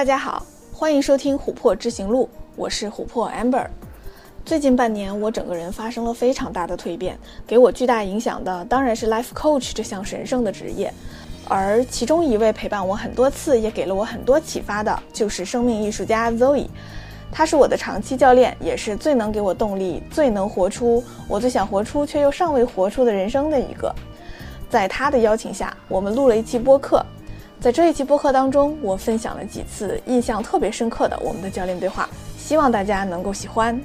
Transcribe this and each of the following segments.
大家好，欢迎收听琥珀之行路，我是琥珀 Amber。最近半年，我整个人发生了非常大的蜕变，给我巨大影响的当然是 Life Coach 这项神圣的职业，而其中一位陪伴我很多次，也给了我很多启发的，就是生命艺术家 Zoe。他是我的长期教练，也是最能给我动力、最能活出我最想活出却又尚未活出的人生的一个。在他的邀请下，我们录了一期播客。在这一期播客当中，我分享了几次印象特别深刻的我们的教练对话，希望大家能够喜欢。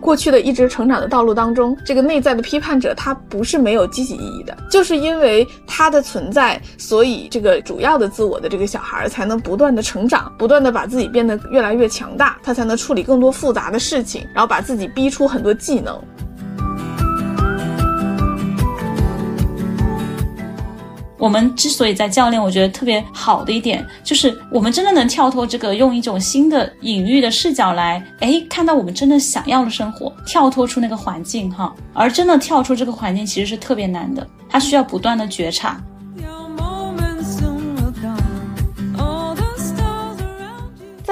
过去的一直成长的道路当中，这个内在的批判者他不是没有积极意义的，就是因为他的存在，所以这个主要的自我的这个小孩才能不断的成长，不断的把自己变得越来越强大，他才能处理更多复杂的事情，然后把自己逼出很多技能。我们之所以在教练，我觉得特别好的一点，就是我们真的能跳脱这个，用一种新的隐喻的视角来，哎，看到我们真的想要的生活，跳脱出那个环境哈。而真的跳出这个环境，其实是特别难的，它需要不断的觉察。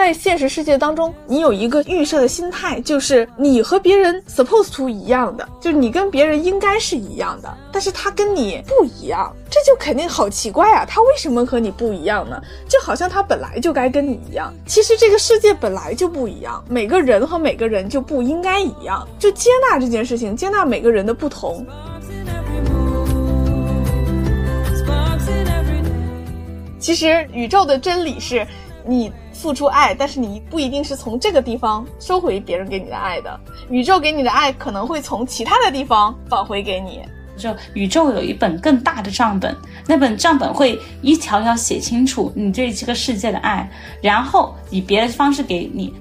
在现实世界当中，你有一个预设的心态，就是你和别人 supposed to 一样的，就是你跟别人应该是一样的，但是他跟你不一样，这就肯定好奇怪啊！他为什么和你不一样呢？就好像他本来就该跟你一样。其实这个世界本来就不一样，每个人和每个人就不应该一样，就接纳这件事情，接纳每个人的不同。其实宇宙的真理是，你。付出爱，但是你不一定是从这个地方收回别人给你的爱的。宇宙给你的爱可能会从其他的地方返回给你。就宇宙有一本更大的账本，那本账本会一条条写清楚你对这个世界的爱，然后以别的方式给你。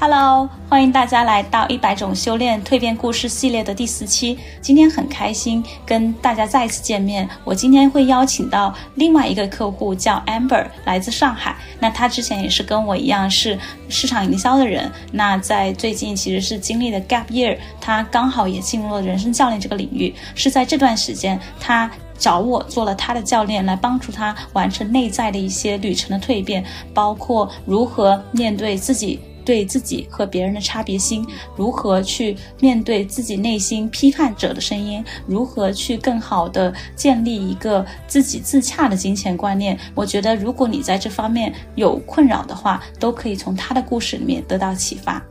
Hello，欢迎大家来到一百种修炼蜕变故事系列的第四期。今天很开心跟大家再次见面。我今天会邀请到另外一个客户，叫 Amber，来自上海。那他之前也是跟我一样是市场营销的人。那在最近其实是经历了 Gap Year，他刚好也进入了人生教练这个领域。是在这段时间，他找我做了他的教练，来帮助他完成内在的一些旅程的蜕变，包括如何面对自己。对自己和别人的差别心，如何去面对自己内心批判者的声音，如何去更好的建立一个自己自洽的金钱观念？我觉得，如果你在这方面有困扰的话，都可以从他的故事里面得到启发。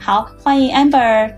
好，欢迎 Amber，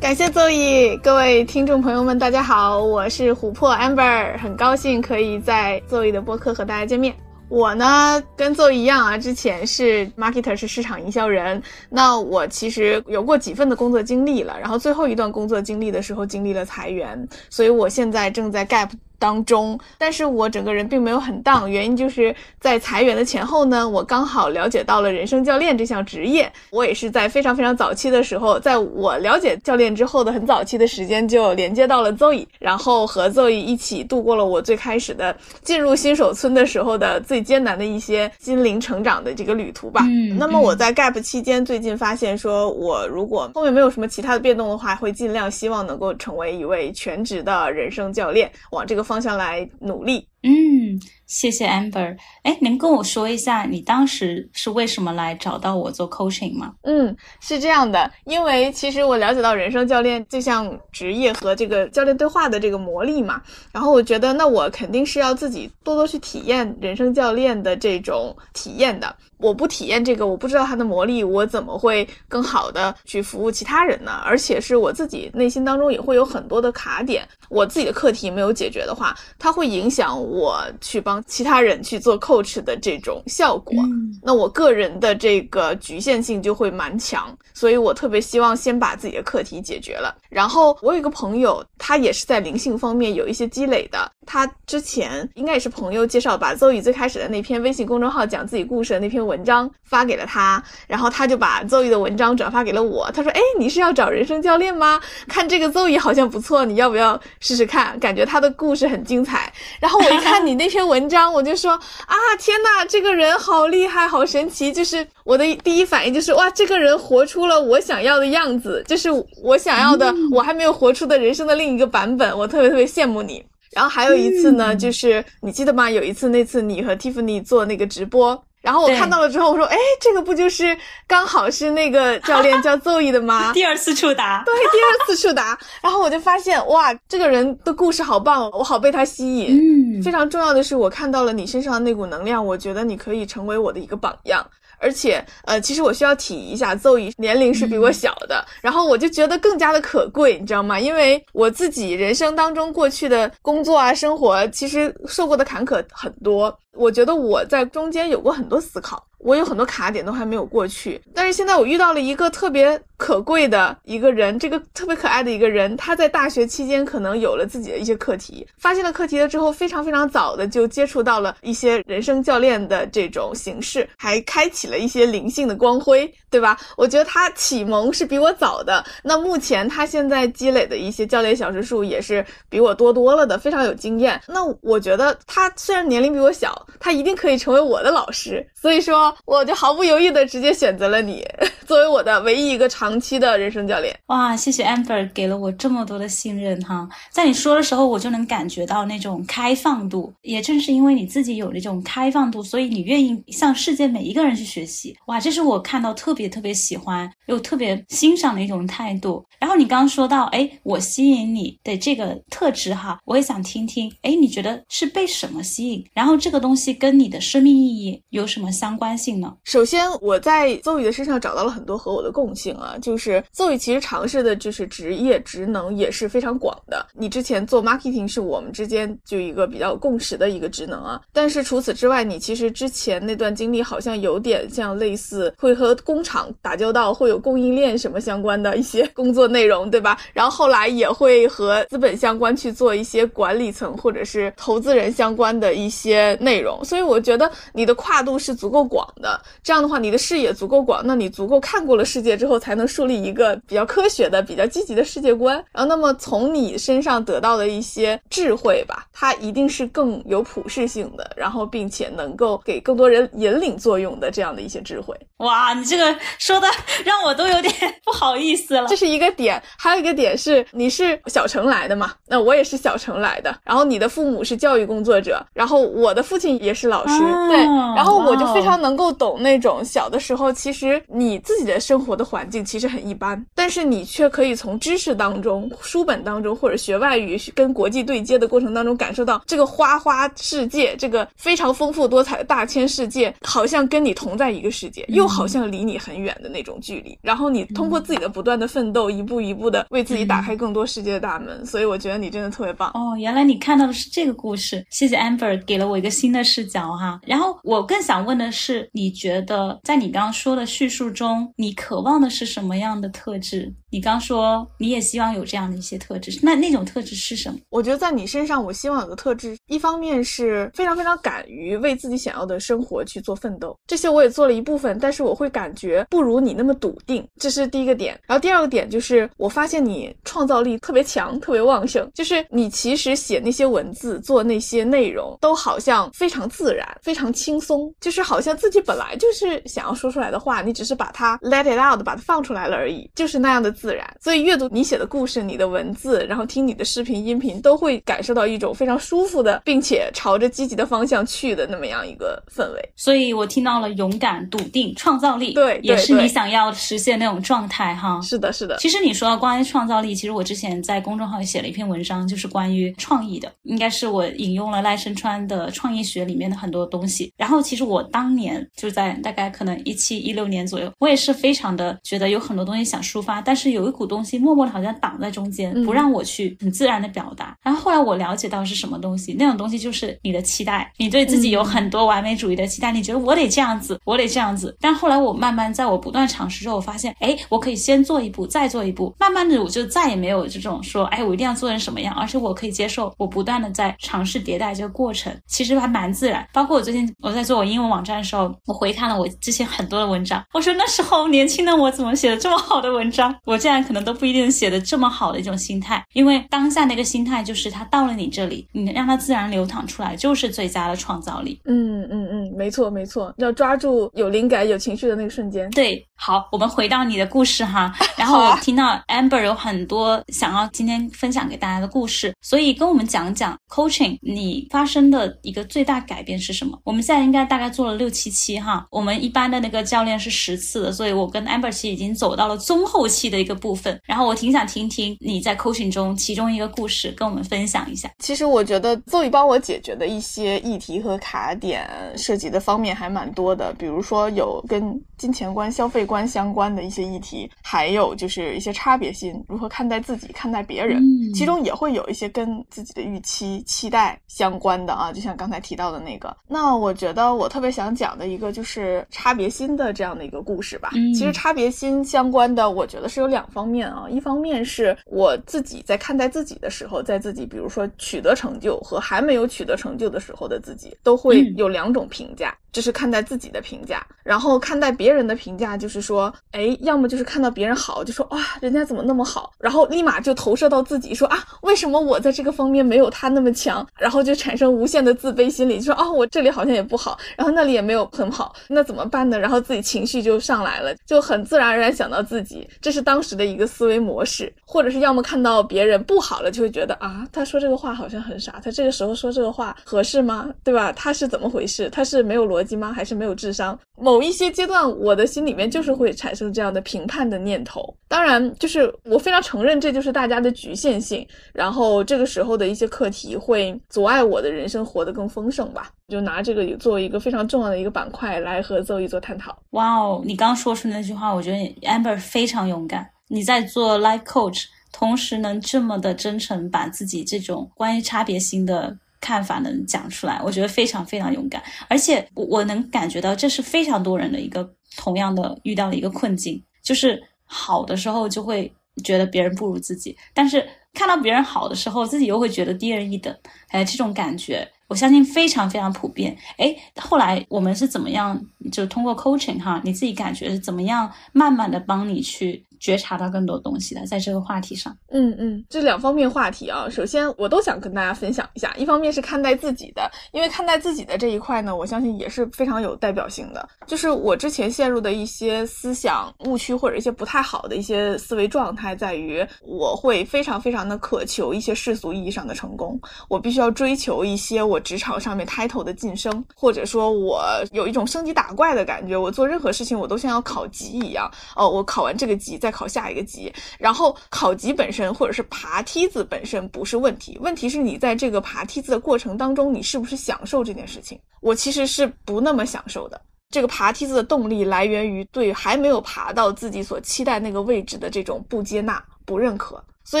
感谢 Zoe，各位听众朋友们，大家好，我是琥珀 Amber，很高兴可以在 Zoe 的播客和大家见面。我呢，跟邹一样啊，之前是 marketer，是市场营销人。那我其实有过几份的工作经历了，然后最后一段工作经历的时候经历了裁员，所以我现在正在 gap。当中，但是我整个人并没有很荡，原因就是在裁员的前后呢，我刚好了解到了人生教练这项职业。我也是在非常非常早期的时候，在我了解教练之后的很早期的时间，就连接到了 Zoe，然后和 Zoe 一起度过了我最开始的进入新手村的时候的最艰难的一些心灵成长的这个旅途吧。嗯，那么我在 Gap 期间，最近发现说，我如果后面没有什么其他的变动的话，会尽量希望能够成为一位全职的人生教练，往这个。方向来努力。嗯，谢谢 Amber。哎，能跟我说一下你当时是为什么来找到我做 coaching 吗？嗯，是这样的，因为其实我了解到人生教练这项职业和这个教练对话的这个魔力嘛，然后我觉得那我肯定是要自己多多去体验人生教练的这种体验的。我不体验这个，我不知道它的魔力，我怎么会更好的去服务其他人呢？而且是我自己内心当中也会有很多的卡点，我自己的课题没有解决的话，它会影响我去帮其他人去做 coach 的这种效果。那我个人的这个局限性就会蛮强，所以我特别希望先把自己的课题解决了。然后我有一个朋友，他也是在灵性方面有一些积累的，他之前应该也是朋友介绍，把邹宇最开始的那篇微信公众号讲自己故事的那篇。文章发给了他，然后他就把邹宇的文章转发给了我。他说：“哎，你是要找人生教练吗？看这个邹宇好像不错，你要不要试试看？感觉他的故事很精彩。”然后我一看你那篇文章，我就说啊，天呐，这个人好厉害，好神奇！就是我的第一反应就是哇，这个人活出了我想要的样子，就是我想要的，我还没有活出的人生的另一个版本，我特别特别羡慕你。然后还有一次呢，就是你记得吗？有一次那次你和 Tiffany 做那个直播。然后我看到了之后，我说：“哎，这个不就是刚好是那个教练 叫 Zoe 的吗？”第二次触达，对，第二次触达。然后我就发现，哇，这个人的故事好棒，我好被他吸引。嗯，非常重要的是，我看到了你身上的那股能量，我觉得你可以成为我的一个榜样。而且，呃，其实我需要提一下，邹宇年龄是比我小的，然后我就觉得更加的可贵，你知道吗？因为我自己人生当中过去的工作啊、生活，其实受过的坎坷很多。我觉得我在中间有过很多思考，我有很多卡点都还没有过去。但是现在我遇到了一个特别可贵的一个人，这个特别可爱的一个人，他在大学期间可能有了自己的一些课题，发现了课题了之后，非常非常早的就接触到了一些人生教练的这种形式，还开启了一些灵性的光辉，对吧？我觉得他启蒙是比我早的。那目前他现在积累的一些教练小时数也是比我多多了的，非常有经验。那我觉得他虽然年龄比我小。他一定可以成为我的老师，所以说我就毫不犹豫的直接选择了你，作为我的唯一一个长期的人生教练。哇，谢谢 Amber 给了我这么多的信任哈，在你说的时候，我就能感觉到那种开放度。也正是因为你自己有那种开放度，所以你愿意向世界每一个人去学习。哇，这是我看到特别也特别喜欢又特别欣赏的一种态度。然后你刚刚说到，哎，我吸引你的这个特质哈，我也想听听，哎，你觉得是被什么吸引？然后这个东西跟你的生命意义有什么相关性呢？首先，我在邹宇的身上找到了很多和我的共性啊，就是邹宇其实尝试的就是职业职能也是非常广的。你之前做 marketing 是我们之间就一个比较共识的一个职能啊，但是除此之外，你其实之前那段经历好像有点像类似会和工厂打交道，会有供应链什么相关的一些工作。内容对吧？然后后来也会和资本相关去做一些管理层或者是投资人相关的一些内容，所以我觉得你的跨度是足够广的。这样的话，你的视野足够广，那你足够看过了世界之后，才能树立一个比较科学的、比较积极的世界观。然后，那么从你身上得到的一些智慧吧，它一定是更有普适性的，然后并且能够给更多人引领作用的这样的一些智慧。哇，你这个说的让我都有点不好意思了。这是一个。点还有一个点是，你是小城来的嘛？那我也是小城来的。然后你的父母是教育工作者，然后我的父亲也是老师，对。然后我就非常能够懂那种小的时候，其实你自己的生活的环境其实很一般，但是你却可以从知识当中、书本当中或者学外语、跟国际对接的过程当中，感受到这个花花世界，这个非常丰富多彩的大千世界，好像跟你同在一个世界，又好像离你很远的那种距离。然后你通过自己的不断的奋斗，一。一步一步的为自己打开更多世界的大门，所以我觉得你真的特别棒哦。原来你看到的是这个故事，谢谢 Amber 给了我一个新的视角哈。然后我更想问的是，你觉得在你刚刚说的叙述中，你渴望的是什么样的特质？你刚说你也希望有这样的一些特质，那那种特质是什么？我觉得在你身上，我希望有的特质，一方面是非常非常敢于为自己想要的生活去做奋斗，这些我也做了一部分，但是我会感觉不如你那么笃定，这是第一个点。然后第二个点就是。我发现你创造力特别强，特别旺盛。就是你其实写那些文字、做那些内容，都好像非常自然、非常轻松。就是好像自己本来就是想要说出来的话，你只是把它 let it out，把它放出来了而已，就是那样的自然。所以阅读你写的故事、你的文字，然后听你的视频、音频，都会感受到一种非常舒服的，并且朝着积极的方向去的那么样一个氛围。所以我听到了勇敢、笃定、创造力，对，也是你想要实现那种状态哈。是的，是的。其实你。说到关于创造力，其实我之前在公众号里写了一篇文章，就是关于创意的，应该是我引用了赖声川的创意学里面的很多东西。然后其实我当年就在大概可能一七一六年左右，我也是非常的觉得有很多东西想抒发，但是有一股东西默默的好像挡在中间，不让我去很自然的表达。然后后来我了解到是什么东西，那种东西就是你的期待，你对自己有很多完美主义的期待，你觉得我得这样子，我得这样子。但后来我慢慢在我不断尝试之后，我发现，哎，我可以先做一步，再做一步。慢慢的，我就再也没有这种说，哎，我一定要做成什么样，而且我可以接受我不断的在尝试迭代这个过程，其实还蛮自然。包括我最近我在做我英文网站的时候，我回看了我之前很多的文章，我说那时候年轻的我怎么写的这么好的文章？我这样可能都不一定写的这么好的一种心态，因为当下那个心态就是他到了你这里，你让他自然流淌出来，就是最佳的创造力。嗯嗯嗯，没错没错，要抓住有灵感、有情绪的那个瞬间。对，好，我们回到你的故事哈。然后我听到 Amber 有很多想要今天分享给大家的故事，所以跟我们讲讲 coaching 你发生的一个最大改变是什么？我们现在应该大概做了六七期哈，我们一般的那个教练是十次的，所以我跟 Amber 其实已经走到了中后期的一个部分。然后我挺想听听你在 coaching 中其中一个故事，跟我们分享一下。其实我觉得 Zoe 帮我解决的一些议题和卡点涉及的方面还蛮多的，比如说有跟金钱观、消费观相关的一些议题，还有就是一些差别心，如何看待自己、看待别人，其中也会有一些跟自己的预期、期待相关的啊，就像刚才提到的那个。那我觉得我特别想讲的一个就是差别心的这样的一个故事吧。其实差别心相关的，我觉得是有两方面啊，一方面是我自己在看待自己的时候，在自己比如说取得成就和还没有取得成就的时候的自己，都会有两种评价。这是看待自己的评价，然后看待别人的评价，就是说，哎，要么就是看到别人好，就说哇，人家怎么那么好，然后立马就投射到自己，说啊，为什么我在这个方面没有他那么强，然后就产生无限的自卑心理，就说啊，我这里好像也不好，然后那里也没有很好，那怎么办呢？然后自己情绪就上来了，就很自然而然想到自己，这是当时的一个思维模式，或者是要么看到别人不好了，就会觉得啊，他说这个话好像很傻，他这个时候说这个话合适吗？对吧？他是怎么回事？他是没有逻。辑吗？还是没有智商？某一些阶段，我的心里面就是会产生这样的评判的念头。当然，就是我非常承认，这就是大家的局限性。然后这个时候的一些课题会阻碍我的人生活得更丰盛吧。就拿这个作为一个非常重要的一个板块来和邹毅做探讨。哇哦，你刚说出那句话，我觉得 Amber 非常勇敢。你在做 Life Coach，同时能这么的真诚，把自己这种关于差别心的。看法能讲出来，我觉得非常非常勇敢，而且我我能感觉到这是非常多人的一个同样的遇到的一个困境，就是好的时候就会觉得别人不如自己，但是看到别人好的时候，自己又会觉得低人一等，哎，这种感觉我相信非常非常普遍。哎，后来我们是怎么样，就通过 coaching 哈，你自己感觉是怎么样，慢慢的帮你去。觉察到更多东西的，在这个话题上，嗯嗯，这两方面话题啊，首先我都想跟大家分享一下。一方面是看待自己的，因为看待自己的这一块呢，我相信也是非常有代表性的。就是我之前陷入的一些思想误区或者一些不太好的一些思维状态，在于我会非常非常的渴求一些世俗意义上的成功，我必须要追求一些我职场上面 title 的晋升，或者说我有一种升级打怪的感觉，我做任何事情我都像要考级一样。哦，我考完这个级再。考下一个级，然后考级本身或者是爬梯子本身不是问题，问题是你在这个爬梯子的过程当中，你是不是享受这件事情？我其实是不那么享受的。这个爬梯子的动力来源于对还没有爬到自己所期待那个位置的这种不接纳、不认可。所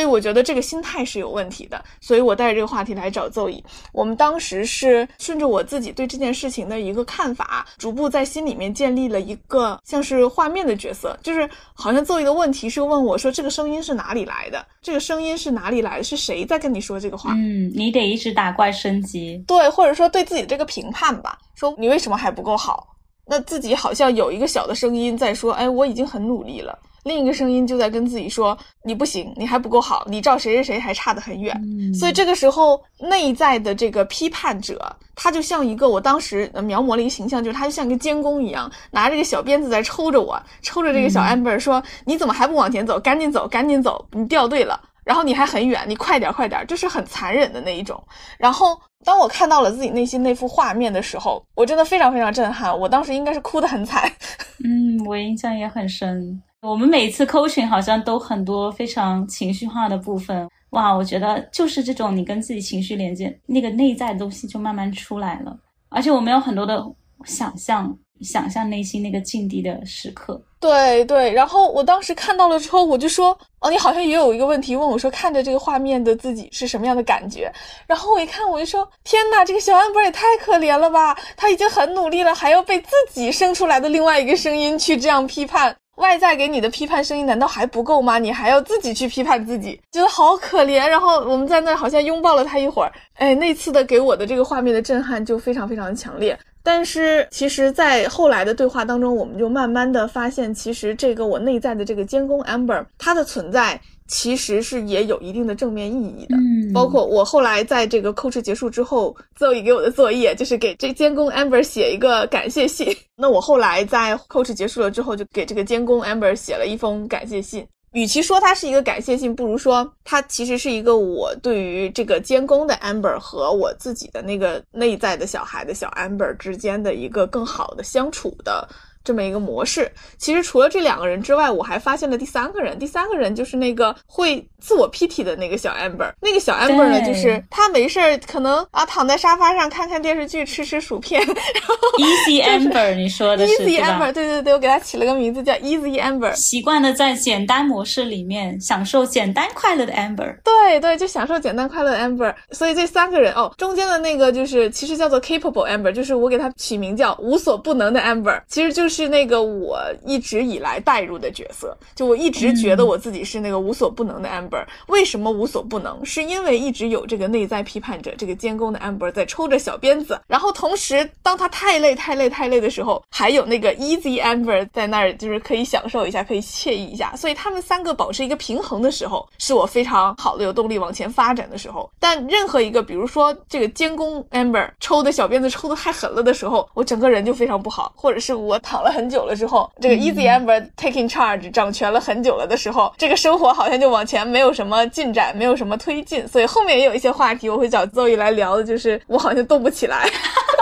以我觉得这个心态是有问题的，所以我带着这个话题来找邹乙。我们当时是顺着我自己对这件事情的一个看法，逐步在心里面建立了一个像是画面的角色，就是好像邹乙的问题是问我说这个声音是哪里来的？这个声音是哪里来的？是谁在跟你说这个话？嗯，你得一直打怪升级，对，或者说对自己的这个评判吧，说你为什么还不够好？那自己好像有一个小的声音在说，哎，我已经很努力了。另一个声音就在跟自己说：“你不行，你还不够好，你照谁谁谁还差得很远。”所以这个时候内在的这个批判者，他就像一个我当时描摹了一个形象，就是他就像一个监工一样，拿着个小鞭子在抽着我，抽着这个小 amber 说：“你怎么还不往前走？赶紧走，赶紧走，你掉队了。然后你还很远，你快点，快点，就是很残忍的那一种。”然后当我看到了自己内心那幅画面的时候，我真的非常非常震撼。我当时应该是哭的很惨。嗯，我印象也很深。我们每次 coaching 好像都很多非常情绪化的部分，哇！我觉得就是这种你跟自己情绪连接，那个内在的东西就慢慢出来了。而且我们有很多的想象，想象内心那个境地的时刻。对对，然后我当时看到了之后，我就说，哦，你好像也有一个问题问我说，看着这个画面的自己是什么样的感觉？然后我一看，我就说，天哪，这个小安博也太可怜了吧！他已经很努力了，还要被自己生出来的另外一个声音去这样批判。外在给你的批判声音难道还不够吗？你还要自己去批判自己，觉得好可怜。然后我们在那好像拥抱了他一会儿，哎，那次的给我的这个画面的震撼就非常非常强烈。但是其实，在后来的对话当中，我们就慢慢的发现，其实这个我内在的这个监工 Amber，它的存在其实是也有一定的正面意义的。嗯，包括我后来在这个 coach 结束之后，Zoe 给我的作业就是给这监工 Amber 写一个感谢信。那我后来在 coach 结束了之后，就给这个监工 Amber 写了一封感谢信。与其说它是一个感谢信，不如说它其实是一个我对于这个监工的 Amber 和我自己的那个内在的小孩的小 Amber 之间的一个更好的相处的。这么一个模式，其实除了这两个人之外，我还发现了第三个人。第三个人就是那个会自我 PT 的那个小 Amber。那个小 Amber 呢，就是他没事儿可能啊躺在沙发上看看电视剧，吃吃薯片。Easy Amber，你说的是 Easy Amber，对对对，我给他起了个名字叫 Easy Amber。习惯的在简单模式里面享受简单快乐的 Amber。对对，就享受简单快乐的 Amber。所以这三个人哦，中间的那个就是其实叫做 Capable Amber，就是我给他起名叫无所不能的 Amber，其实就是。是那个我一直以来带入的角色，就我一直觉得我自己是那个无所不能的 Amber。为什么无所不能？是因为一直有这个内在批判者，这个监工的 Amber 在抽着小鞭子，然后同时当他太累、太累、太累的时候，还有那个 Easy Amber 在那儿，就是可以享受一下，可以惬意一下。所以他们三个保持一个平衡的时候，是我非常好的有动力往前发展的时候。但任何一个，比如说这个监工 Amber 抽的小鞭子抽的太狠了的时候，我整个人就非常不好，或者是我躺。了很久了之后，这个 Easy Amber taking charge 掌权了很久了的时候，这个生活好像就往前没有什么进展，没有什么推进，所以后面也有一些话题我会找 Zoe 来聊的，就是我好像动不起来。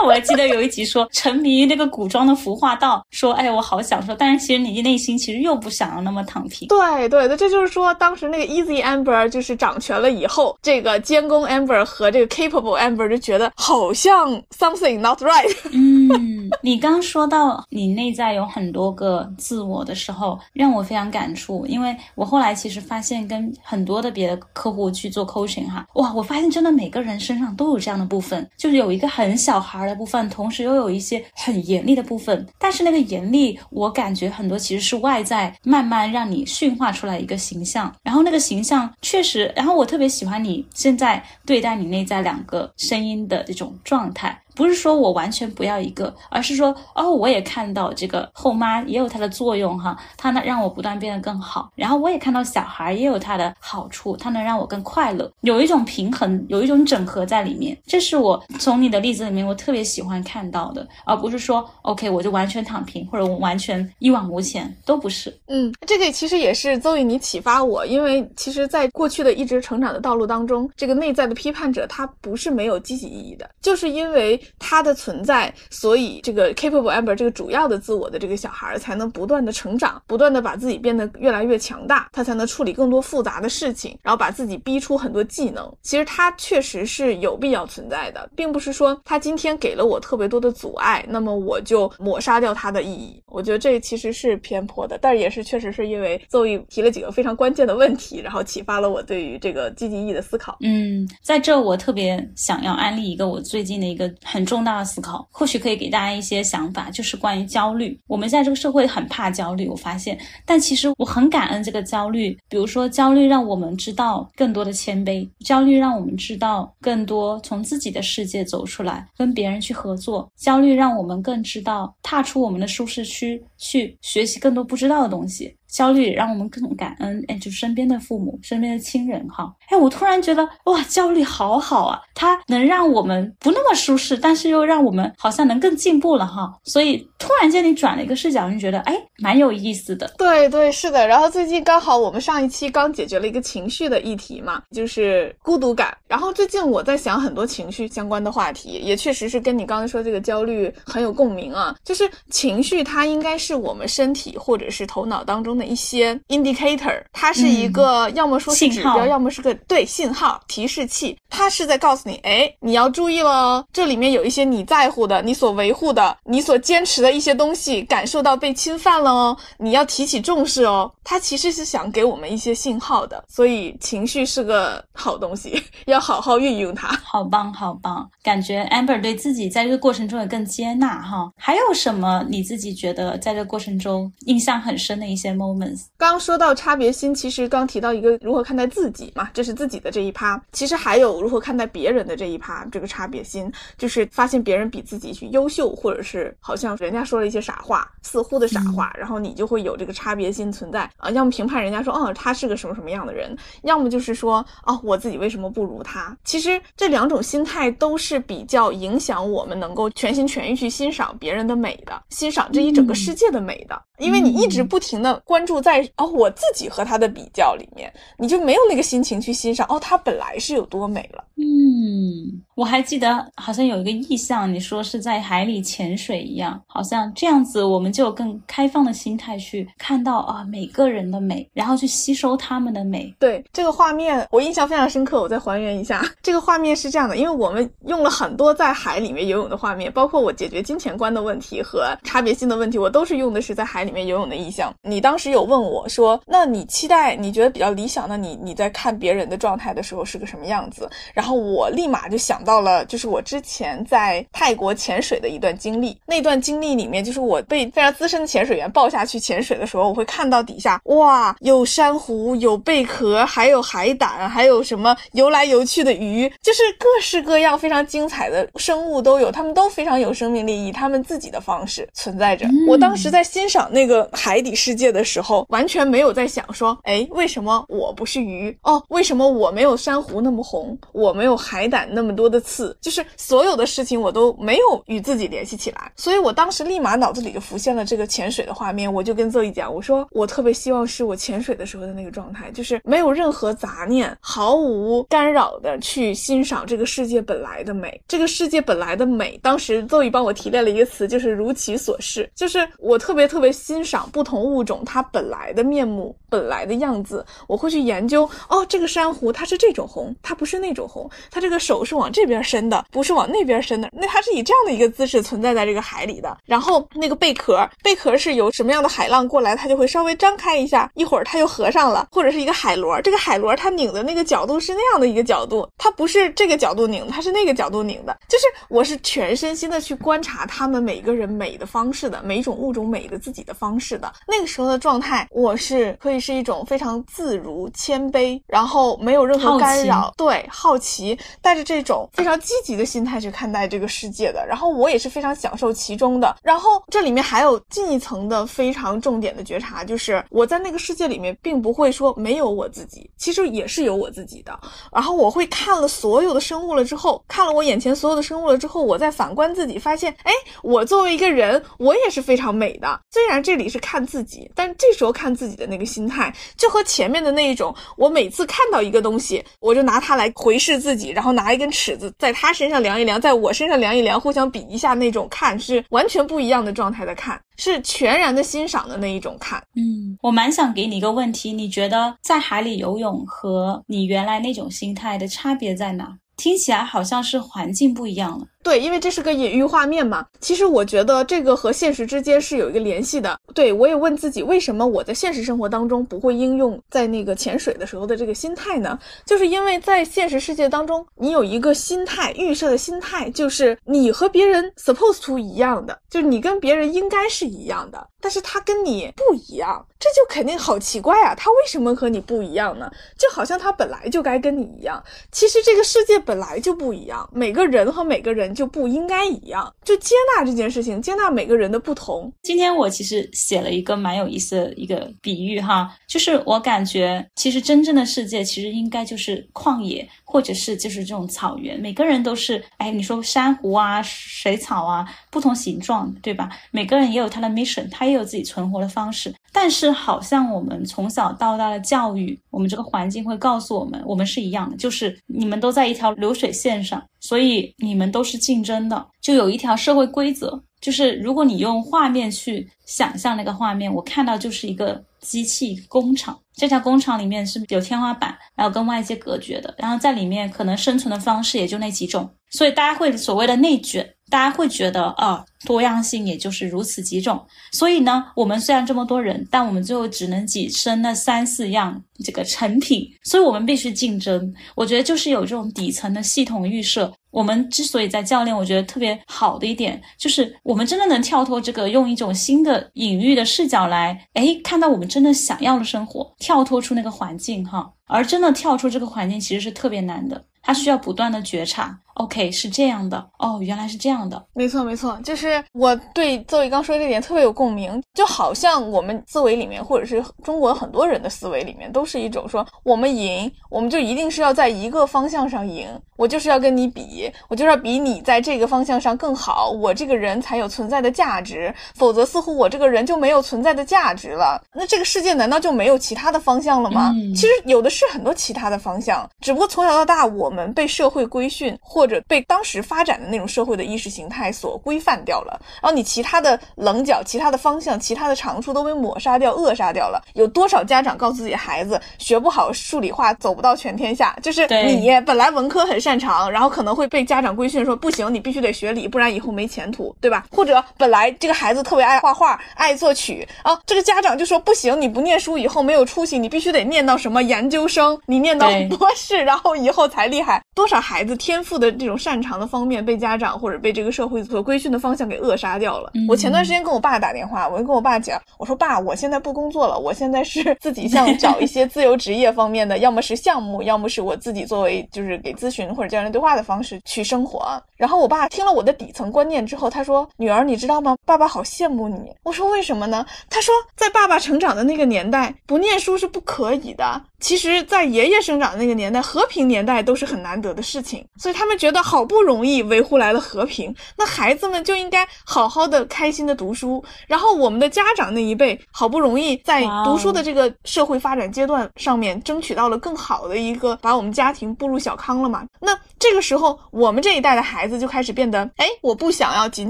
我还记得有一集说沉迷于那个古装的服化道，说哎我好享受，但是其实你内心其实又不想要那么躺平。对对对，这就是说当时那个 Easy Amber 就是掌权了以后，这个监工 Amber 和这个 Capable Amber 就觉得好像 something not right。嗯，你刚说到你内在有很多个自我的时候，让我非常感触，因为我后来其实发现跟很多的别的客户去做 coaching 哈，哇，我发现真的每个人身上都有这样的部分，就是有一个很小孩。的部分，同时又有一些很严厉的部分，但是那个严厉，我感觉很多其实是外在慢慢让你驯化出来一个形象，然后那个形象确实，然后我特别喜欢你现在对待你内在两个声音的这种状态。不是说我完全不要一个，而是说哦，我也看到这个后妈也有它的作用哈，它能让我不断变得更好。然后我也看到小孩也有它的好处，它能让我更快乐，有一种平衡，有一种整合在里面。这是我从你的例子里面我特别喜欢看到的，而不是说 OK 我就完全躺平或者我完全一往无前，都不是。嗯，这个其实也是邹宇你启发我，因为其实在过去的一直成长的道路当中，这个内在的批判者他不是没有积极意义的，就是因为。它的存在，所以这个 capable amber 这个主要的自我的这个小孩儿才能不断的成长，不断的把自己变得越来越强大，他才能处理更多复杂的事情，然后把自己逼出很多技能。其实它确实是有必要存在的，并不是说他今天给了我特别多的阻碍，那么我就抹杀掉它的意义。我觉得这其实是偏颇的，但是也是确实是因为邹毅提了几个非常关键的问题，然后启发了我对于这个积极意义的思考。嗯，在这我特别想要安利一个我最近的一个很。很重大的思考，或许可以给大家一些想法，就是关于焦虑。我们在这个社会很怕焦虑，我发现，但其实我很感恩这个焦虑。比如说，焦虑让我们知道更多的谦卑，焦虑让我们知道更多从自己的世界走出来，跟别人去合作。焦虑让我们更知道踏出我们的舒适区，去学习更多不知道的东西。焦虑让我们更感恩，哎，就身边的父母、身边的亲人，哈，哎，我突然觉得，哇，焦虑好好啊，它能让我们不那么舒适，但是又让我们好像能更进步了，哈。所以突然间你转了一个视角，就觉得，哎，蛮有意思的。对对，是的。然后最近刚好我们上一期刚解决了一个情绪的议题嘛，就是孤独感。然后最近我在想很多情绪相关的话题，也确实是跟你刚才说这个焦虑很有共鸣啊。就是情绪它应该是我们身体或者是头脑当中。的一些 indicator，它是一个要么说是指标，要么是个对信号提示器，它是在告诉你，哎，你要注意了哦，这里面有一些你在乎的、你所维护的、你所坚持的一些东西，感受到被侵犯了哦，你要提起重视哦。它其实是想给我们一些信号的，所以情绪是个好东西，要要好好运用它。好棒，好棒！感觉 Amber 对自己在这个过程中也更接纳哈。还有什么你自己觉得在这个过程中印象很深的一些 moments？刚说到差别心，其实刚提到一个如何看待自己嘛，这是自己的这一趴。其实还有如何看待别人的这一趴，这个差别心就是发现别人比自己去优秀，或者是好像人家说了一些傻话，似乎的傻话，然后你就会有这个差别心存在啊。要么评判人家说，哦，他是个什么什么样的人；要么就是说，哦，我自己为什么不如他？其实这两种心态都是比较影响我们能够全心全意去欣赏别人的美的，欣赏这一整个世界的美的。因为你一直不停的关注在哦我自己和他的比较里面，你就没有那个心情去欣赏哦他本来是有多美了。嗯，我还记得好像有一个意象，你说是在海里潜水一样，好像这样子我们就有更开放的心态去看到啊每个人的美，然后去吸收他们的美。对这个画面我印象非常深刻，我再还原一下，这个画面是这样的，因为我们用了很多在海里面游泳的画面，包括我解决金钱观的问题和差别性的问题，我都是用的是在海里面游泳的意象。你当时有问我说，那你期待你觉得比较理想的你你在看别人的状态的时候是个什么样子？然后我立马就想到了，就是我之前在泰国潜水的一段经历。那段经历里面，就是我被非常资深的潜水员抱下去潜水的时候，我会看到底下哇，有珊瑚，有贝壳，还有海胆，还有什么游来游去的鱼，就是各式各样非常精彩的生物都有，它们都非常有生命力，以它们自己的方式存在着。我当时在欣赏那个海底世界的时候，完全没有在想说，哎，为什么我不是鱼？哦，为什么我没有珊瑚那么红？我没有海胆那么多的刺？就是所有的事情我都没有与自己联系起来，所以我当时立马脑子里就浮现了这个潜水的画面。我就跟邹毅讲，我说我特别希望是我潜水的时候的那个状态，就是没有任何杂念，毫无干扰的去欣赏这个世界本来的美。这个世界本来的美，当时邹毅帮我提炼了一个词，就是如其所示，就是我特别特别欣赏不同物种它本来的面目、本来的样子。我会去研究，哦，这个珊瑚它是这种红，它不是那种红，它这个手是往这边伸的，不是往那边伸的，那它是以这样的一个姿势存在在这个海里的。然后那个贝壳，贝壳是由什么样的海浪过来，它就会稍微张开一下，一会儿它又合上了，或者是一个海螺，这个海螺它拧的那个角度是那样的一个角度度，它不是这个角度拧，它是那个角度拧的。就是我是全身心的去观察他们每个人美的方式的，每一种物种美的自己的方式的。那个时候的状态，我是可以是一种非常自如、谦卑，然后没有任何干扰，对，好奇，带着这种非常积极的心态去看待这个世界的。然后我也是非常享受其中的。然后这里面还有进一层的非常重点的觉察，就是我在那个世界里面，并不会说没有我自己，其实也是有我自己的。然后我我会看了所有的生物了之后，看了我眼前所有的生物了之后，我再反观自己，发现，哎，我作为一个人，我也是非常美的。虽然这里是看自己，但这时候看自己的那个心态，就和前面的那一种，我每次看到一个东西，我就拿它来回视自己，然后拿一根尺子在它身上量一量，在我身上量一量，互相比一下那种看，是完全不一样的状态的看，是全然的欣赏的那一种看。嗯，我蛮想给你一个问题，你觉得在海里游泳和你原来那种心态的差别在哪？听起来好像是环境不一样了。对，因为这是个隐喻画面嘛。其实我觉得这个和现实之间是有一个联系的。对我也问自己，为什么我在现实生活当中不会应用在那个潜水的时候的这个心态呢？就是因为在现实世界当中，你有一个心态预设的心态，就是你和别人 supposed to 一样的，就是你跟别人应该是一样的，但是他跟你不一样，这就肯定好奇怪啊！他为什么和你不一样呢？就好像他本来就该跟你一样。其实这个世界本来就不一样，每个人和每个人。就不应该一样，就接纳这件事情，接纳每个人的不同。今天我其实写了一个蛮有意思的一个比喻哈，就是我感觉其实真正的世界其实应该就是旷野，或者是就是这种草原。每个人都是，哎，你说珊瑚啊、水草啊，不同形状，对吧？每个人也有他的 mission，他也有自己存活的方式。但是好像我们从小到大的教育，我们这个环境会告诉我们，我们是一样的，就是你们都在一条流水线上，所以你们都是竞争的，就有一条社会规则。就是如果你用画面去想象那个画面，我看到就是一个机器工厂，这条工厂里面是有天花板，然后跟外界隔绝的，然后在里面可能生存的方式也就那几种，所以大家会所谓的内卷。大家会觉得啊，多样性也就是如此几种。所以呢，我们虽然这么多人，但我们最后只能挤生那三四样这个成品，所以我们必须竞争。我觉得就是有这种底层的系统预设。我们之所以在教练，我觉得特别好的一点，就是我们真的能跳脱这个，用一种新的隐喻的视角来，哎，看到我们真的想要的生活，跳脱出那个环境哈。而真的跳出这个环境，其实是特别难的，它需要不断的觉察。OK，是这样的哦，原来是这样的，没错没错，就是我对邹毅刚说的这点特别有共鸣，就好像我们思维里面，或者是中国很多人的思维里面，都是一种说我们赢，我们就一定是要在一个方向上赢，我就是要跟你比，我就是要比你在这个方向上更好，我这个人才有存在的价值，否则似乎我这个人就没有存在的价值了。那这个世界难道就没有其他的方向了吗？其实有的是很多其他的方向，只不过从小到大我们被社会规训或或者被当时发展的那种社会的意识形态所规范掉了，然后你其他的棱角、其他的方向、其他的长处都被抹杀掉、扼杀掉了。有多少家长告诉自己孩子学不好数理化，走不到全天下？就是你本来文科很擅长，然后可能会被家长规训说不行，你必须得学理，不然以后没前途，对吧？或者本来这个孩子特别爱画画、爱作曲啊，这个家长就说不行，你不念书以后没有出息，你必须得念到什么研究生，你念到博士，然后以后才厉害。多少孩子天赋的。这种擅长的方面被家长或者被这个社会所规训的方向给扼杀掉了。我前段时间跟我爸打电话，我就跟我爸讲，我说爸，我现在不工作了，我现在是自己想找一些自由职业方面的，要么是项目，要么是我自己作为就是给咨询或者教练对话的方式去生活。然后我爸听了我的底层观念之后，他说：“女儿，你知道吗？爸爸好羡慕你。”我说：“为什么呢？”他说：“在爸爸成长的那个年代，不念书是不可以的。其实，在爷爷生长的那个年代，和平年代都是很难得的事情。所以他们觉得好不容易维护来了和平，那孩子们就应该好好的、开心的读书。然后我们的家长那一辈好不容易在读书的这个社会发展阶段上面争取到了更好的一个，把我们家庭步入小康了嘛？那这个时候，我们这一代的孩子就开始变得，哎，我不想要仅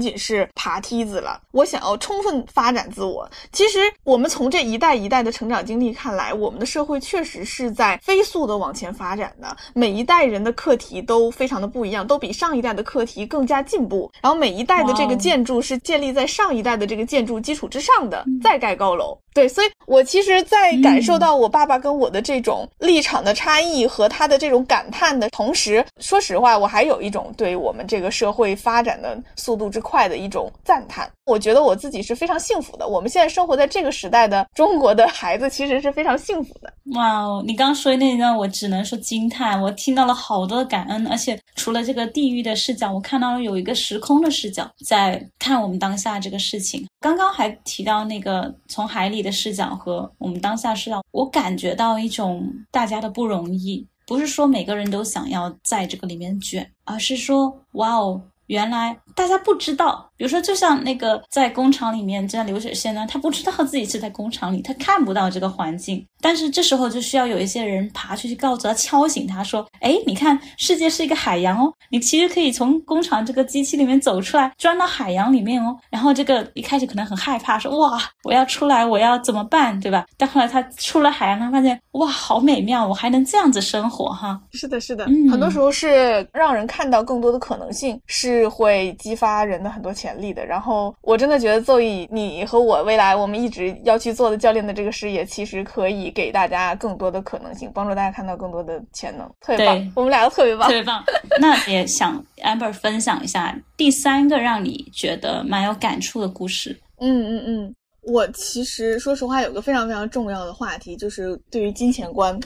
仅是爬梯子了，我想要充分发展自我。其实，我们从这一代一代的成长经历看来，我们的社会确实。是在飞速的往前发展的，每一代人的课题都非常的不一样，都比上一代的课题更加进步。然后每一代的这个建筑是建立在上一代的这个建筑基础之上的，再盖高楼。对，所以我其实，在感受到我爸爸跟我的这种立场的差异和他的这种感叹的同时，说实话，我还有一种对我们这个社会发展的速度之快的一种赞叹。我觉得我自己是非常幸福的。我们现在生活在这个时代的中国的孩子，其实是非常幸福的。哇哦，你刚刚说的那段，我只能说惊叹。我听到了好多的感恩，而且除了这个地域的视角，我看到了有一个时空的视角，在看我们当下这个事情。刚刚还提到那个从海里的视角和我们当下视角，我感觉到一种大家的不容易，不是说每个人都想要在这个里面卷，而是说，哇哦。原来大家不知道，比如说，就像那个在工厂里面这样流水线呢，他不知道自己是在工厂里，他看不到这个环境。但是这时候就需要有一些人爬出去告诉他，敲醒他说：“哎，你看，世界是一个海洋哦，你其实可以从工厂这个机器里面走出来，钻到海洋里面哦。”然后这个一开始可能很害怕，说：“哇，我要出来，我要怎么办，对吧？”但后来他出了海洋，他发现：“哇，好美妙，我还能这样子生活哈。”是的，是的，很多时候是让人看到更多的可能性，是会激发人的很多潜力的。然后我真的觉得，邹毅，你和我未来我们一直要去做的教练的这个事业，其实可以。给大家更多的可能性，帮助大家看到更多的潜能，特别棒。我们俩都特别棒，特别棒。那也想 Amber 分享一下第三个让你觉得蛮有感触的故事。嗯嗯嗯，我其实说实话，有个非常非常重要的话题，就是对于金钱观，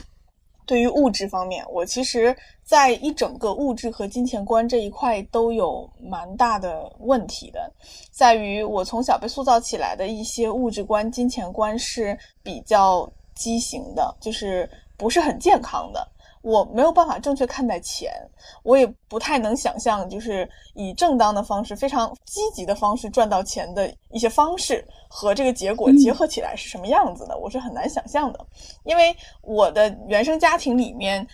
对于物质方面，我其实在一整个物质和金钱观这一块都有蛮大的问题的，在于我从小被塑造起来的一些物质观、金钱观是比较。畸形的，就是不是很健康的。我没有办法正确看待钱，我也不太能想象，就是以正当的方式、非常积极的方式赚到钱的一些方式和这个结果结合起来是什么样子的，我是很难想象的。因为我的原生家庭里面，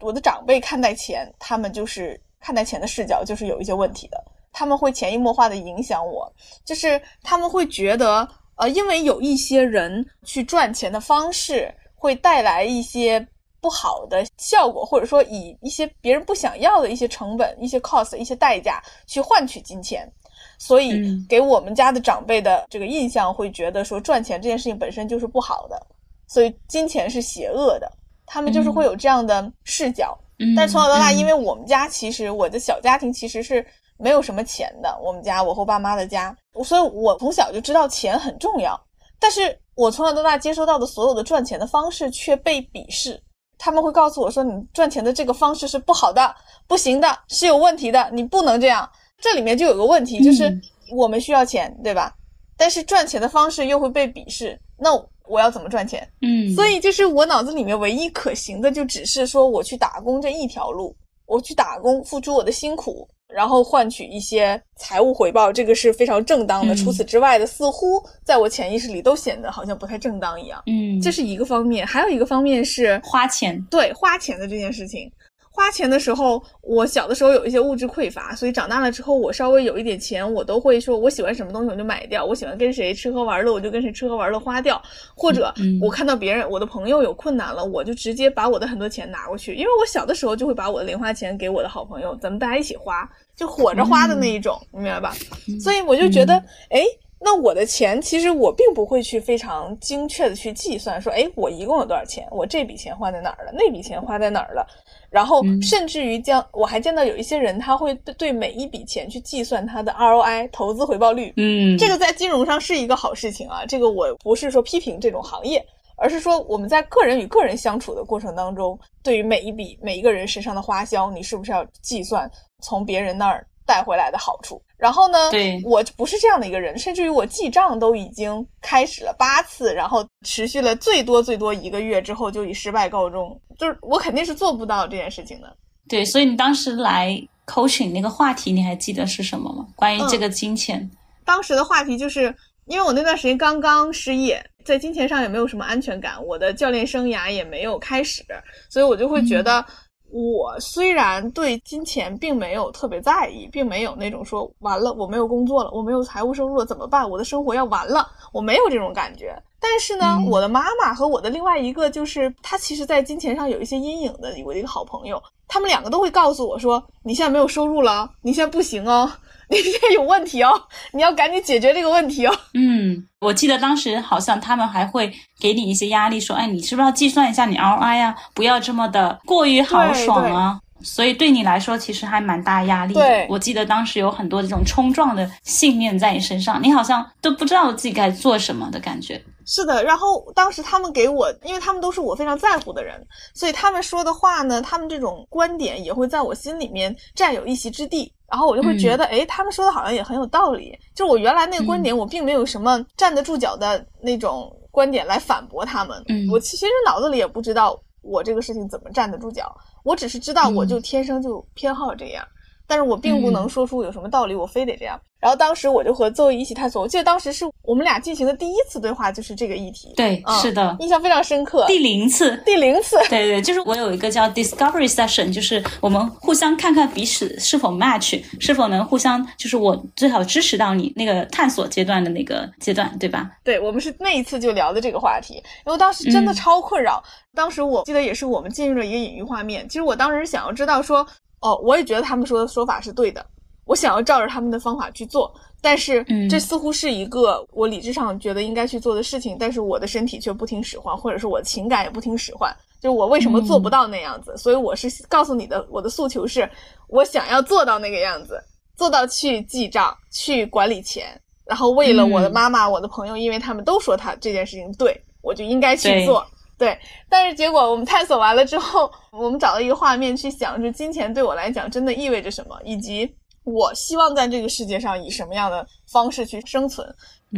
我的长辈看待钱，他们就是看待钱的视角就是有一些问题的，他们会潜移默化的影响我，就是他们会觉得。呃，因为有一些人去赚钱的方式会带来一些不好的效果，或者说以一些别人不想要的一些成本、一些 cost、一些代价去换取金钱，所以给我们家的长辈的这个印象会觉得说赚钱这件事情本身就是不好的，所以金钱是邪恶的，他们就是会有这样的视角。但从小到大，因为我们家其实我的小家庭其实是没有什么钱的，我们家我和爸妈的家，所以我从小就知道钱很重要。但是我从小到大接收到的所有的赚钱的方式却被鄙视，他们会告诉我说：“你赚钱的这个方式是不好的，不行的，是有问题的，你不能这样。”这里面就有个问题，就是我们需要钱，对吧？但是赚钱的方式又会被鄙视，那。我要怎么赚钱？嗯，所以就是我脑子里面唯一可行的，就只是说我去打工这一条路，我去打工，付出我的辛苦，然后换取一些财务回报，这个是非常正当的。除此之外的，似乎在我潜意识里都显得好像不太正当一样。嗯，这是一个方面，还有一个方面是花钱，对花钱的这件事情。花钱的时候，我小的时候有一些物质匮乏，所以长大了之后，我稍微有一点钱，我都会说我喜欢什么东西我就买掉，我喜欢跟谁吃喝玩乐我就跟谁吃喝玩乐花掉，或者我看到别人我的朋友有困难了，我就直接把我的很多钱拿过去，因为我小的时候就会把我的零花钱给我的好朋友，咱们大家一起花，就火着花的那一种，你明白吧？所以我就觉得，哎，那我的钱其实我并不会去非常精确的去计算，说，哎，我一共有多少钱，我这笔钱花在哪儿了，那笔钱花在哪儿了。然后甚至于将我还见到有一些人，他会对每一笔钱去计算它的 ROI 投资回报率。嗯，这个在金融上是一个好事情啊。这个我不是说批评这种行业，而是说我们在个人与个人相处的过程当中，对于每一笔每一个人身上的花销，你是不是要计算从别人那儿？带回来的好处，然后呢？对，我不是这样的一个人，甚至于我记账都已经开始了八次，然后持续了最多最多一个月之后就以失败告终，就是我肯定是做不到这件事情的。对，所以你当时来 coaching 那个话题，你还记得是什么吗？关于这个金钱，当时的话题就是因为我那段时间刚刚失业，在金钱上也没有什么安全感，我的教练生涯也没有开始，所以我就会觉得。我虽然对金钱并没有特别在意，并没有那种说完了我没有工作了，我没有财务收入了怎么办？我的生活要完了，我没有这种感觉。但是呢，我的妈妈和我的另外一个就是她，其实在金钱上有一些阴影的我的一个好朋友，他们两个都会告诉我说：“你现在没有收入了，你现在不行哦。” 你这有问题哦，你要赶紧解决这个问题哦。嗯，我记得当时好像他们还会给你一些压力，说，哎，你是不是要计算一下你 ROI 啊？不要这么的过于豪爽啊。所以对你来说，其实还蛮大压力的。我记得当时有很多这种冲撞的信念在你身上，你好像都不知道自己该做什么的感觉。是的，然后当时他们给我，因为他们都是我非常在乎的人，所以他们说的话呢，他们这种观点也会在我心里面占有一席之地。然后我就会觉得，哎，他们说的好像也很有道理。就是我原来那个观点，我并没有什么站得住脚的那种观点来反驳他们。嗯，我其实脑子里也不知道我这个事情怎么站得住脚，我只是知道我就天生就偏好这样，但是我并不能说出有什么道理，我非得这样。然后当时我就和邹一起探索，我记得当时是我们俩进行的第一次对话，就是这个议题。对，是的，印象非常深刻。第零次，第零次，对对，就是我有一个叫 discovery session，就是我们互相看看彼此是否 match，是否能互相，就是我最好支持到你那个探索阶段的那个阶段，对吧？对，我们是那一次就聊的这个话题，因为当时真的超困扰。当时我记得也是我们进入了一个隐喻画面，其实我当时想要知道说，哦，我也觉得他们说的说法是对的。我想要照着他们的方法去做，但是这似乎是一个我理智上觉得应该去做的事情，但是我的身体却不听使唤，或者是我的情感也不听使唤。就我为什么做不到那样子？所以我是告诉你的，我的诉求是，我想要做到那个样子，做到去记账、去管理钱，然后为了我的妈妈、我的朋友，因为他们都说他这件事情对我就应该去做。对，但是结果我们探索完了之后，我们找到一个画面去想，就金钱对我来讲真的意味着什么，以及。我希望在这个世界上以什么样的方式去生存？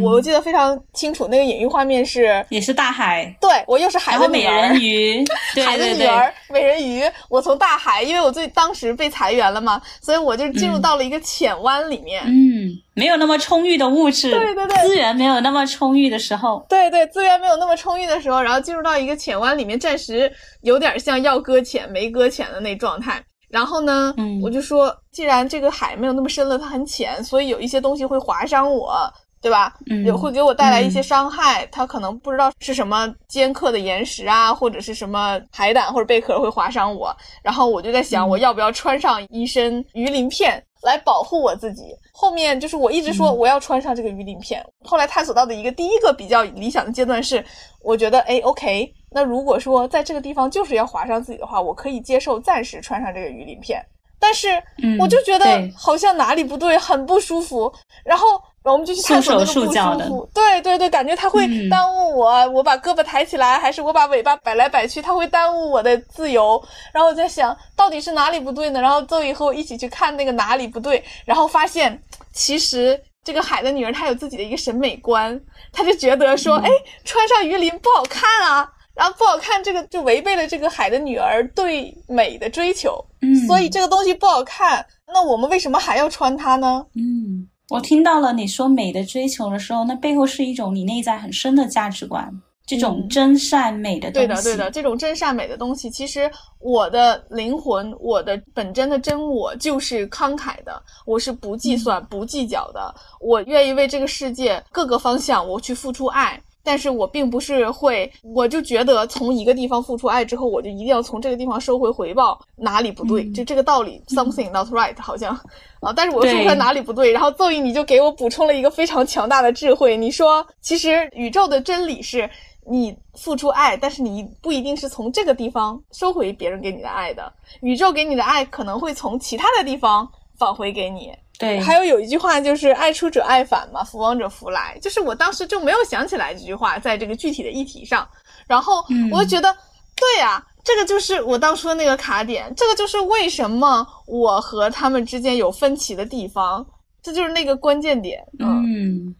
我记得非常清楚，那个隐喻画面是也是大海，对我又是海的美人鱼，海的女儿美人鱼。我从大海，因为我最当时被裁员了嘛，所以我就进入到了一个浅湾里面。嗯，没有那么充裕的物质，对对对，资源没有那么充裕的时候，对对，资源没有那么充裕的时候，然后进入到一个浅湾里面，暂时有点像要搁浅没搁浅的那状态。然后呢，我就说，既然这个海没有那么深了，它很浅，所以有一些东西会划伤我。对吧？嗯也会给我带来一些伤害。它可能不知道是什么尖刻的岩石啊，或者是什么海胆或者贝壳会划伤我。然后我就在想，我要不要穿上一身鱼鳞片来保护我自己？后面就是我一直说我要穿上这个鱼鳞片。后来探索到的一个第一个比较理想的阶段是，我觉得哎，OK，那如果说在这个地方就是要划伤自己的话，我可以接受暂时穿上这个鱼鳞片。但是嗯我就觉得好像哪里不对，很不舒服。然后我们就去探索那个不舒服。对对对，感觉它会嗯耽误我，我把胳膊抬起来，还是我把尾巴摆来摆去，它会耽误我的自由。然后我在想，到底是哪里不对呢？然后邹宇和我一起去看那个哪里不对，然后发现其实。这个海的女儿她有自己的一个审美观，她就觉得说，嗯哎，穿上鱼鳞不好看啊，然后不好看，这个就违背了这个海的女儿对美的追求。嗯，所以这个东西不好看，那我们为什么还要穿它呢？嗯，我听到了你说美的追求的时候，那背后是一种你内在很深的价值观，这种嗯真善美的东西。对的，对的，这种真善美的东西，其实我的灵魂，我的本真的真我就是慷慨的，我是不计算、不计较的，我愿意为这个世界各个方向我去付出爱。但是我并不是会，我就觉得从一个地方付出爱之后，我就一定要从这个地方收回回报，哪里不对？嗯就这个道理，something not right，好像啊，但是我说不出来哪里不对，然后邹毅你就给我补充了一个非常强大的智慧，你说其实宇宙的真理是。你付出爱，但是你不一定是从这个地方收回别人给你的爱的，宇宙给你的爱可能会从其他的地方返回给你。对，还有有一句话就是“爱出者爱返”嘛，“福往者福来”，就是我当时就没有想起来这句话，在这个具体的议题上，然后嗯。我就觉得，对呀、这个就是我当初的那个卡点，这个就是为什么我和他们之间有分歧的地方，这就是那个关键点。嗯。嗯，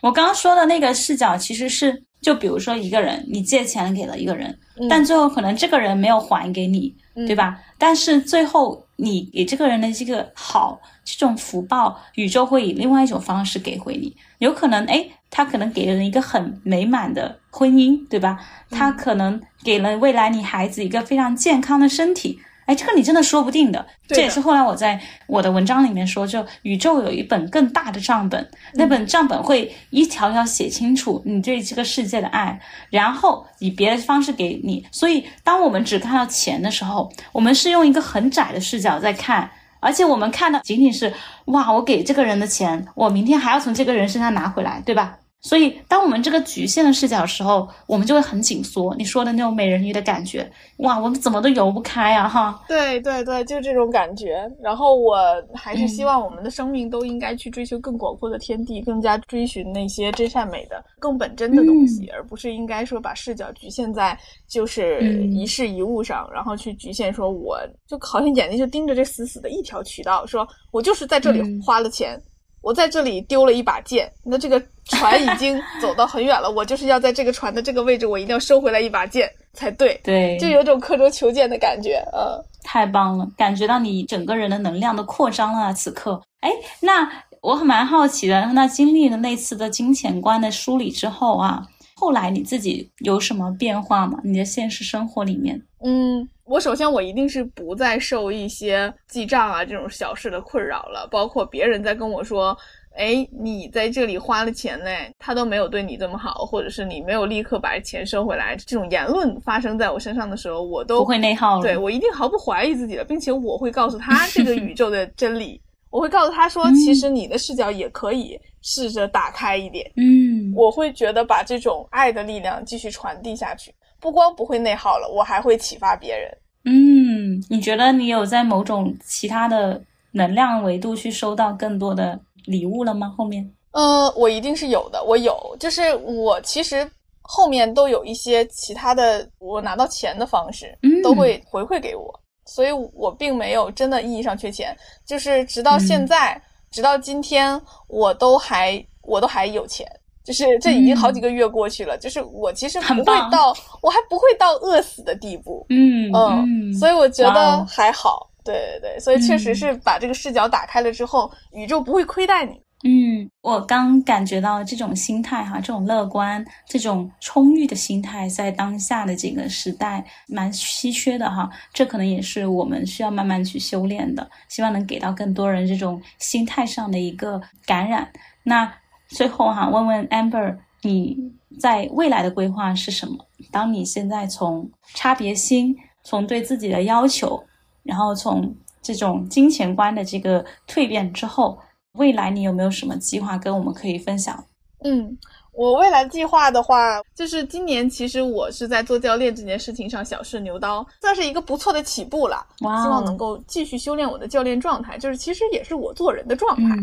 我刚刚说的那个视角其实是，就比如说一个人，你借钱给了一个人，嗯。但最后可能这个人没有还给你，嗯。对吧？但是最后你给这个人的这个好，这种福报，宇宙会以另外一种方式给回你。有可能，哎，他可能给了人一个很美满的婚姻，对吧？他可能给了未来你孩子一个非常健康的身体。哎，这个你真的说不定的。的这也是后来我在我的文章里面说，就宇宙有一本更大的账本，那本账本会一条条写清楚你对这个世界的爱，然后以别的方式给你。所以，当我们只看到钱的时候，我们是用一个很窄的视角在看，而且我们看的仅仅是哇，我给这个人的钱，我明天还要从这个人身上拿回来，对吧？所以，当我们这个局限的视角的时候，我们就会很紧缩。你说的那种美人鱼的感觉，哇，我们怎么都游不开啊，哈。对对对，就这种感觉。然后我还是希嗯望我们的生命都应该去追求更广阔的天地，更加追寻那些真善美的、更本真的东西，而不是应该说把视角局限在就是嗯一事一物上，然后去局限说我就好像眼睛就盯着这死死的一条渠道，说我就是在这里嗯花了钱。我在这里丢了一把剑，那这个船已经 走到很远了，我就是要在这个船的这个位置，我一定要收回来一把剑才对，对，就有种刻舟求剑的感觉，呃。太棒了，感觉到你整个人的能量的扩张了啊！此刻，哎，那我很蛮好奇的，那经历了那次的金钱观的梳理之后啊，后来你自己有什么变化吗？你的现实生活里面？嗯，我首先我一定是不再受一些记账啊这种小事的困扰了，包括别人在跟我说，哎，你在这里花了钱呢，他都没有对你这么好，或者是你没有立刻把钱收回来，这种言论发生在我身上的时候，我都不会内耗了。对我一定毫不怀疑自己的，并且我会告诉他 这个宇宙的真理，我会告诉他说，嗯其实你的视角也可以试着打开一点。嗯，我会觉得把这种爱的力量继续传递下去，不光不会内耗了，我还会启发别人。嗯，你觉得你有在某种其他的能量维度去收到更多的礼物了吗？后面？呃，我一定是有的，我有，就是我其实后面都有一些其他的，我拿到钱的方式嗯都会回馈给我，所以我并没有真的意义上缺钱，就是直到现嗯在，直到今天，我都还我都还有钱。就是这已经好几个月过去了，就是我其实不会到，我还不会到饿死的地步，嗯嗯，所以我觉得哦还好。对对对，所以确实嗯是把这个视角打开了之后，宇宙不会亏待你。嗯，我刚感觉到这种心态哈，这种乐观、这种充裕的心态，在当下的这个时代蛮稀缺的哈。这可能也是我们需要慢慢去修炼的，希望能给到更多人这种心态上的一个感染。那最后哈，问问 Amber，你在未来的规划是什么？当你现在从差别心，从对自己的要求，然后从这种金钱观的这个蜕变之后，未来你有没有什么计划跟我们可以分享？嗯。我未来计划的话，就是今年其实我是在做教练这件事情上小试牛刀，算是一个不错的起步了。哇！希望能够继续修炼我的教练状态，就是其实也是我做人的状态。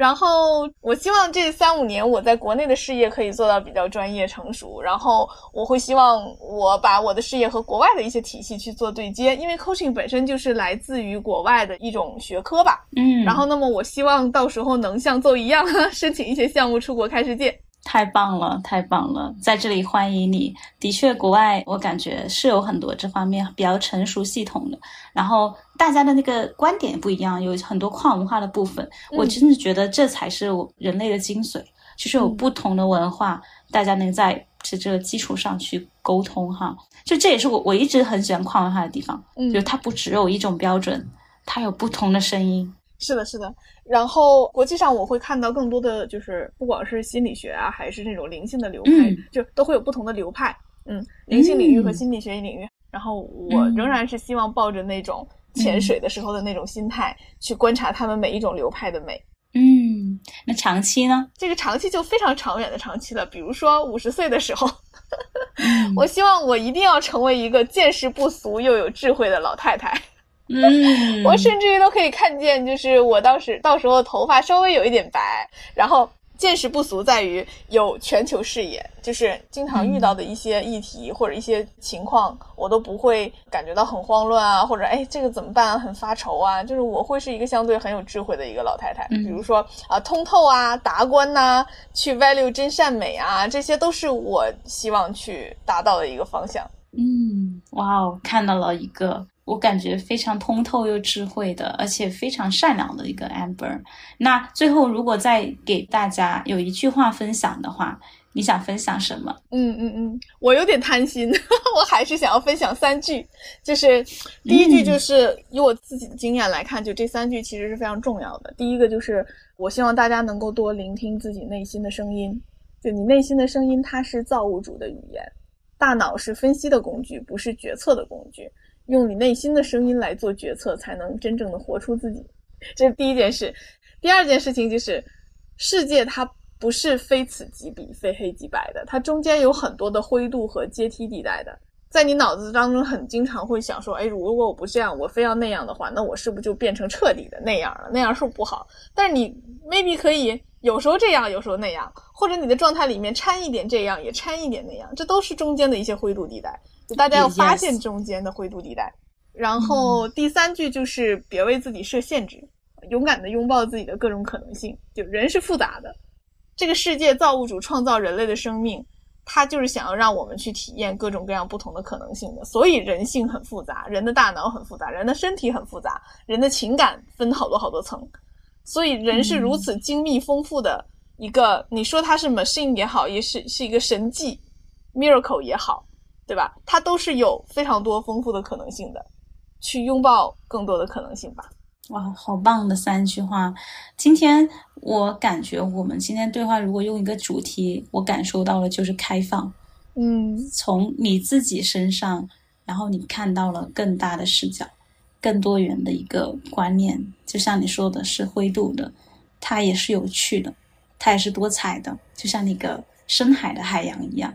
然后我希望这三五年我在国内的事业可以做到比较专业成熟，然后我会希望我把我的事业和国外的一些体系去做对接，因为 coaching 本身就是来自于国外的一种学科吧。嗯。然后，那么我希望到时候能像邹一样 申请一些项目出国开世界。太棒了，太棒了，在这里欢迎你。的确，国外我感觉是有很多这方面比较成熟系统的，然后大家的那个观点不一样，有很多跨文化的部分。我真的觉得这才是人类的精髓，就是有不同的文化，大家能在这这个基础上去沟通哈。就这也是我我一直很喜欢跨文化的地方，就它不只有一种标准，它有不同的声音。是的，是的。然后国际上我会看到更多的就是不管是心理学啊，还是那种灵性的流派，就都会有不同的流派。嗯，灵性领域和心理学领域。然后我仍然是希望抱着那种潜水的时候的那种心态去观察他们每一种流派的美。嗯，那长期呢？这个长期就非常长远的长期了。比如说五十岁的时候，我希望我一定要成为一个见识不俗又有智慧的老太太。嗯，我甚至于都可以看见，就是我当时到时候头发稍微有一点白，然后见识不俗在于有全球视野，就是经常遇到的一些议题或者一些情况，我都不会感觉到很慌乱啊，或者哎这个怎么办啊，很发愁啊，就是我会是一个相对很有智慧的一个老太太，比如说啊通透啊达观呐，去 value 真善美啊，这些都是我希望去达到的一个方向。嗯，哇哦，看到了一个。我感觉非常通透又智慧的，而且非常善良的一个 Amber。那最后，如果再给大家有一句话分享的话，你想分享什么？嗯嗯嗯，我有点贪心，我还是想要分享三句。就是第一句，就是以我自己的经验来看，就这三句其实是非常重要的。第一个就是，我希望大家能够多聆听自己内心的声音。就你内心的声音，它是造物主的语言。大脑是分析的工具，不是决策的工具。用你内心的声音来做决策，才能真正的活出自己。这是第一件事。第二件事情就是，世界它不是非此即彼、非黑即白的，它中间有很多的灰度和阶梯地带的。在你脑子当中，很经常会想说：“哎，如果我不这样，我非要那样的话，那我是不是就变成彻底的那样了？那样是不是不好？”但是你 maybe 可以有时候这样，有时候那样，或者你的状态里面掺一点这样，也掺一点那样，这都是中间的一些灰度地带。就大家要发现中间的灰度地带，然后第三句就是别为自己设限制，勇敢的拥抱自己的各种可能性。就人是复杂的，这个世界造物主创造人类的生命，他就是想要让我们去体验各种各样不同的可能性的。所以人性很复杂，人的大脑很复杂，人的身体很复杂，人的情感分好多好多层。所以人是如此精密丰富的一个，你说它是 machine 也好，也是是一个神迹 miracle 也好。对吧？它都是有非常多丰富的可能性的，去拥抱更多的可能性吧。哇，好棒的三句话！今天我感觉我们今天对话，如果用一个主题，我感受到了就是开放。嗯，从你自己身上，然后你看到了更大的视角，更多元的一个观念。就像你说的是灰度的，它也是有趣的，它也是多彩的，就像那个深海的海洋一样。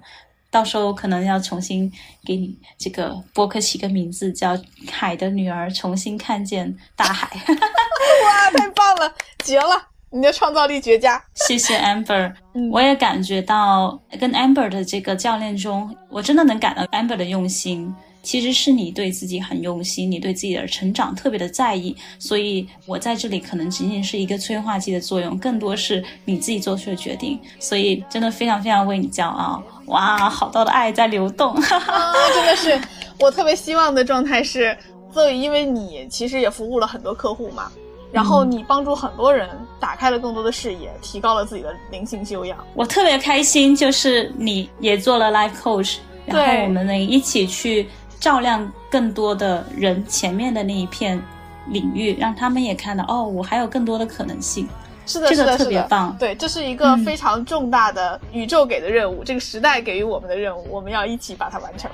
到时候可能要重新给你这个播客起个名字，叫《海的女儿重新看见大海》。哇，太棒了，绝了！你的创造力绝佳。谢谢 Amber，我也感觉到跟 Amber 的这个教练中，我真的能感到 Amber 的用心。其实是你对自己很用心，你对自己的成长特别的在意，所以我在这里可能仅仅是一个催化剂的作用，更多是你自己做出的决定。所以真的非常非常为你骄傲。哇，好大的爱在流动，真的是我特别希望的状态是，所以因为你其实也服务了很多客户嘛，然后你帮助很多人打开了更多的视野，提高了自己的灵性修养。我特别开心，就是你也做了 life coach，然后我们能一起去照亮更多的人前面的那一片领域，让他们也看到哦，我还有更多的可能性。是的，这个特别棒。对，这是一个非常重大的宇宙给的任务，这个时代给予我们的任务，我们要一起把它完成。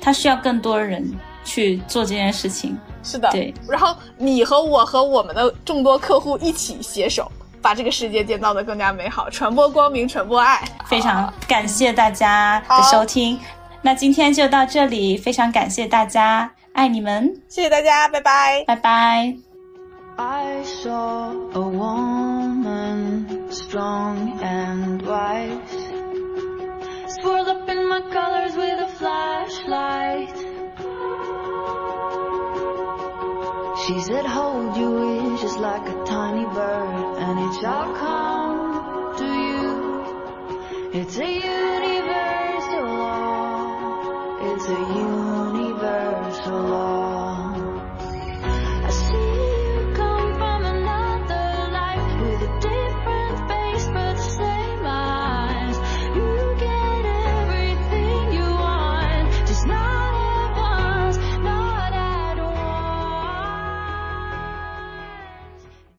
它需要更多人去做这件事情。是的，对。然后你和我和我们的众多客户一起携手，把这个世界建造的更加美好，传播光明，传播爱。非常感谢大家的收听，那今天就到这里，非常感谢大家，爱你们，谢谢大家，拜拜，拜拜。 I saw a woman, strong and wise, swirled up in my colors with a flashlight. She said, hold your wish just like a tiny bird, and it shall come to you. It's a you.